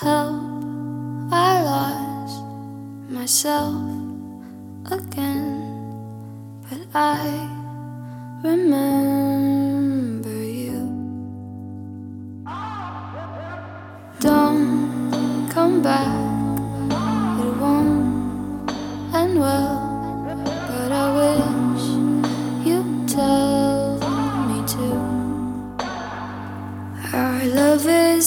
Help, I lost myself again, but I remember you. Don't come back, it won't end well, but I wish you'd tell me to. Our love is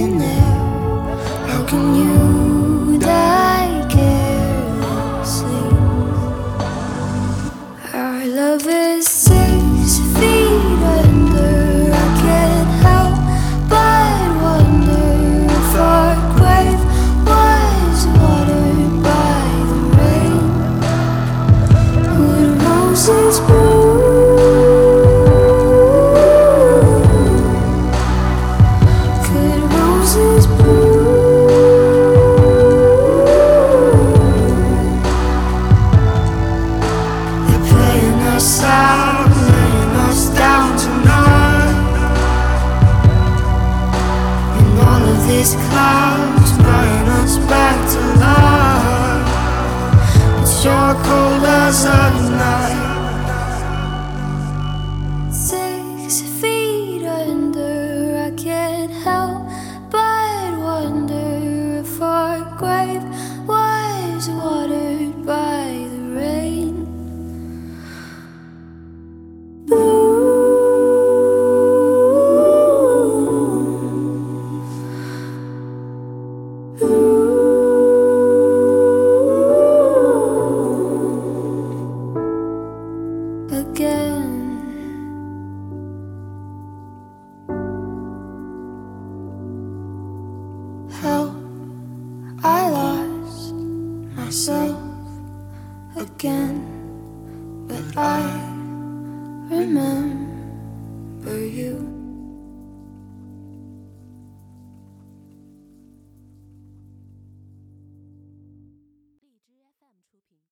in. How can you die carelessly? Our love is six feet under. I can't help but wonder if our grave was watered by the rain. Would roses bloom? These clouds bringing us back to life. It's your cold as a night. Six feet under, I can't help but wonder if our grave myself again, but I remember.